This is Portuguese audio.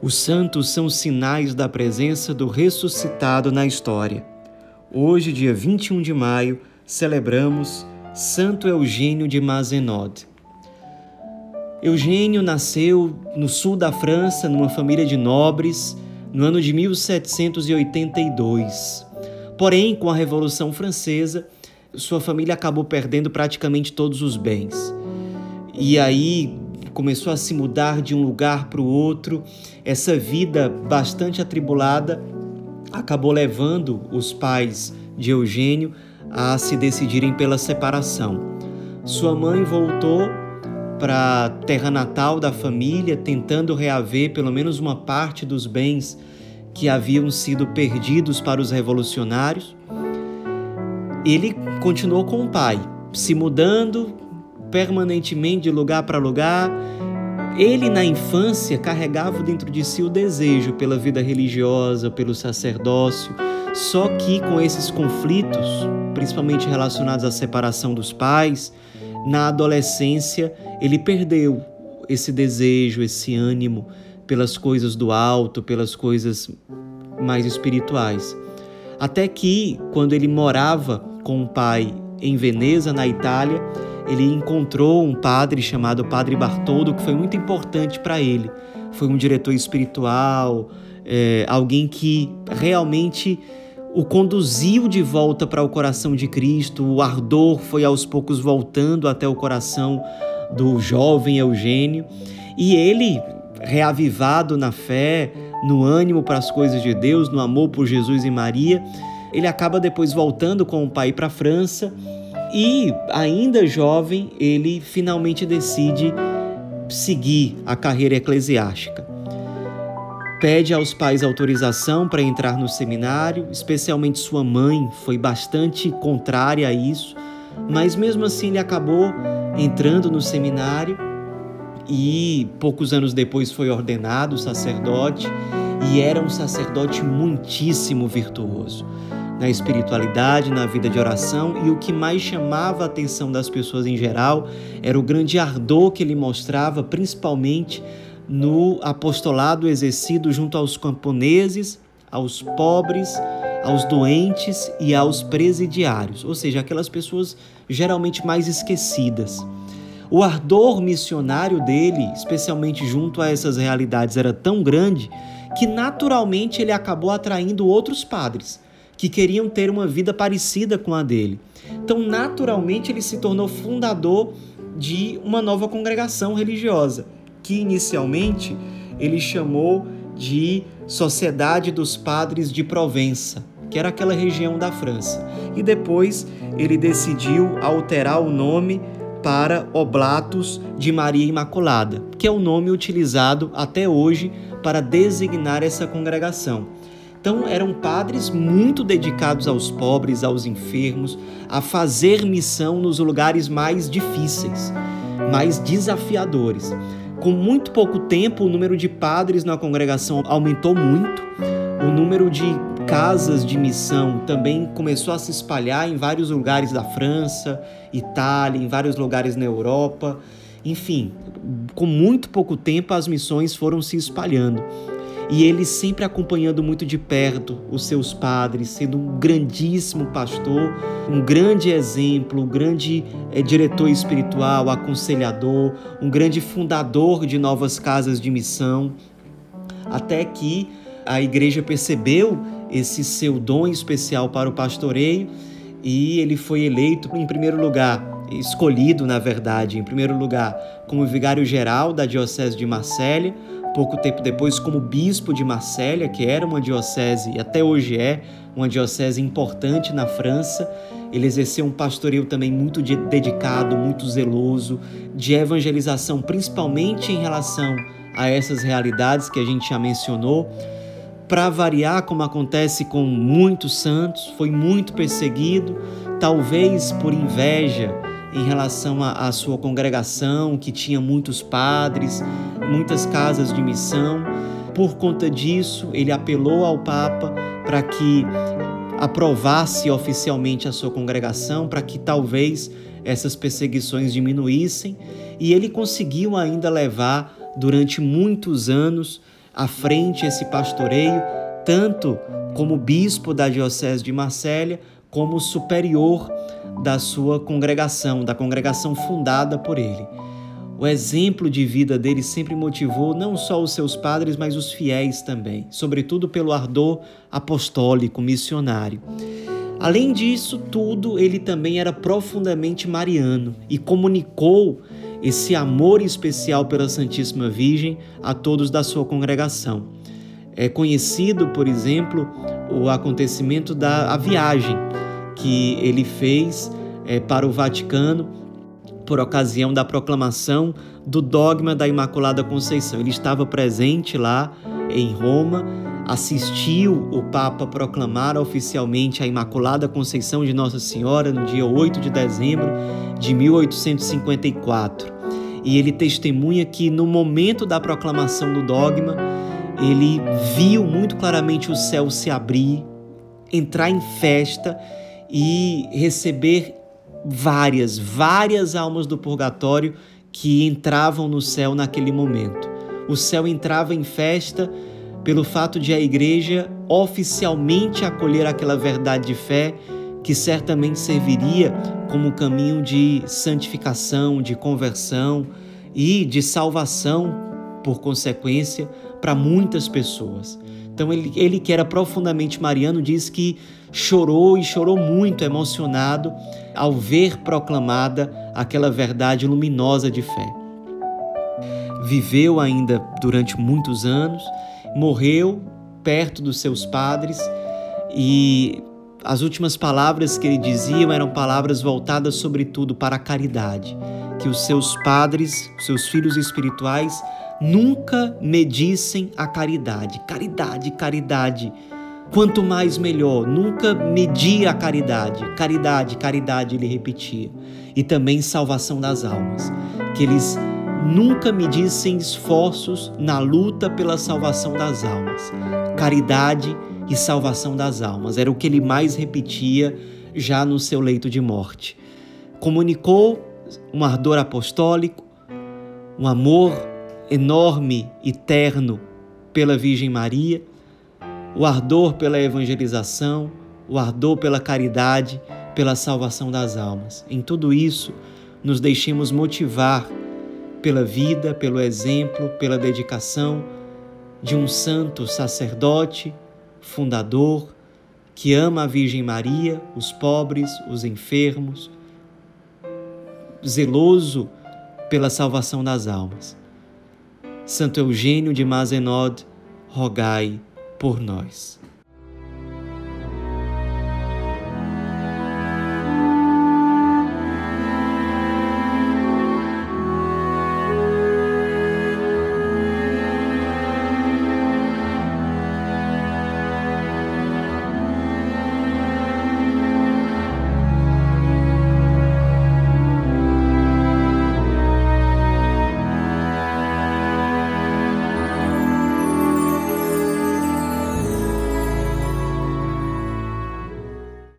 Os santos são sinais da presença do ressuscitado na história. Hoje, dia 21 de maio, celebramos Santo Eugênio de Mazenod. Eugênio nasceu no sul da França, numa família de nobres, no ano de 1782. Porém, com a Revolução Francesa, sua família acabou perdendo praticamente todos os bens. E aí começou a se mudar de um lugar para o outro. Essa vida bastante atribulada acabou levando os pais de Eugênio a se decidirem pela separação. Sua mãe voltou para a terra natal da família, tentando reaver pelo menos uma parte dos bens que haviam sido perdidos para os revolucionários. Ele continuou com o pai, se mudando permanentemente de lugar para lugar. Ele, na infância, carregava dentro de si o desejo pela vida religiosa, pelo sacerdócio, só que com esses conflitos, principalmente relacionados à separação dos pais, na adolescência ele perdeu esse desejo, esse ânimo pelas coisas do alto, pelas coisas mais espirituais. Até que, quando ele morava com o pai em Veneza, na Itália, ele encontrou um padre chamado Padre Bartoldo, que foi muito importante para ele. Foi um diretor espiritual, é, alguém que realmente o conduziu de volta para o coração de Cristo. O ardor foi aos poucos voltando até o coração do jovem Eugênio. E ele, reavivado na fé, no ânimo para as coisas de Deus, no amor por Jesus e Maria, ele acaba depois voltando com o pai para a França e, ainda jovem, ele finalmente decide seguir a carreira eclesiástica. Pede aos pais autorização para entrar no seminário, especialmente sua mãe foi bastante contrária a isso, mas mesmo assim ele acabou entrando no seminário e poucos anos depois foi ordenado sacerdote e era um sacerdote muitíssimo virtuoso na espiritualidade, na vida de oração, e o que mais chamava a atenção das pessoas em geral era o grande ardor que ele mostrava, principalmente no apostolado exercido junto aos camponeses, aos pobres, aos doentes e aos presidiários, ou seja, aquelas pessoas geralmente mais esquecidas. O ardor missionário dele, especialmente junto a essas realidades, era tão grande que naturalmente ele acabou atraindo outros padres que queriam ter uma vida parecida com a dele. Então, naturalmente, ele se tornou fundador de uma nova congregação religiosa, que inicialmente ele chamou de Sociedade dos Padres de Provença, que era aquela região da França. E depois ele decidiu alterar o nome para Oblatos de Maria Imaculada, que é o nome utilizado até hoje para designar essa congregação. Então, eram padres muito dedicados aos pobres, aos enfermos, a fazer missão nos lugares mais difíceis, mais desafiadores. Com muito pouco tempo, o número de padres na congregação aumentou muito, o número de casas de missão também começou a se espalhar em vários lugares da França, Itália, em vários lugares na Europa. Enfim, com muito pouco tempo as missões foram se espalhando e ele sempre acompanhando muito de perto os seus padres, sendo um grandíssimo pastor, um grande exemplo, um grande é, diretor espiritual, aconselhador, um grande fundador de novas casas de missão, até que a igreja percebeu esse seu dom especial para o pastoreio e ele foi eleito em primeiro lugar escolhido, na verdade, em primeiro lugar, como vigário-geral da Diocese de Marsella, pouco tempo depois como bispo de Marsella, que era uma diocese e até hoje é uma diocese importante na França. Ele exerceu um pastoreio também muito dedicado, muito zeloso, de evangelização, principalmente em relação a essas realidades que a gente já mencionou. Para variar, como acontece com muitos santos, foi muito perseguido, talvez por inveja em relação à sua congregação, que tinha muitos padres, muitas casas de missão. Por conta disso, ele apelou ao Papa para que aprovasse oficialmente a sua congregação, para que talvez essas perseguições diminuíssem, e ele conseguiu ainda levar durante muitos anos à frente esse pastoreio, tanto como bispo da Diocese de Marsella, como superior da sua congregação, da congregação fundada por ele. O exemplo de vida dele sempre motivou não só os seus padres, mas os fiéis também, sobretudo pelo ardor apostólico, missionário. Além disso tudo, ele também era profundamente mariano e comunicou esse amor especial pela Santíssima Virgem a todos da sua congregação. É conhecido, por exemplo, o acontecimento da viagem que ele fez é, para o Vaticano por ocasião da proclamação do dogma da Imaculada Conceição. Ele estava presente lá em Roma, assistiu o Papa proclamar oficialmente a Imaculada Conceição de Nossa Senhora no dia 8 de dezembro de 1854. E ele testemunha que no momento da proclamação do dogma, ele viu muito claramente o céu se abrir, entrar em festa e receber várias, várias almas do purgatório que entravam no céu naquele momento. O céu entrava em festa pelo fato de a igreja oficialmente acolher aquela verdade de fé que certamente serviria como caminho de santificação, de conversão e de salvação, por consequência, para muitas pessoas. Então, ele, ele que era profundamente mariano, diz que chorou e chorou muito, emocionado, ao ver proclamada aquela verdade luminosa de fé. Viveu ainda durante muitos anos, morreu perto dos seus padres e as últimas palavras que ele dizia eram palavras voltadas sobretudo para a caridade, que os seus padres, os seus filhos espirituais nunca medissem a caridade. Caridade, caridade Quanto mais melhor, nunca media a caridade. Caridade, caridade, ele repetia. E também salvação das almas. Que eles nunca medissem esforços na luta pela salvação das almas. Caridade e salvação das almas era o que ele mais repetia já no seu leito de morte. Comunicou um ardor apostólico, um amor enorme e terno pela Virgem Maria o ardor pela evangelização, o ardor pela caridade, pela salvação das almas. Em tudo isso, nos deixemos motivar pela vida, pelo exemplo, pela dedicação de um santo sacerdote, fundador, que ama a Virgem Maria, os pobres, os enfermos, zeloso pela salvação das almas. Santo Eugênio de Mazenod, rogai por nós.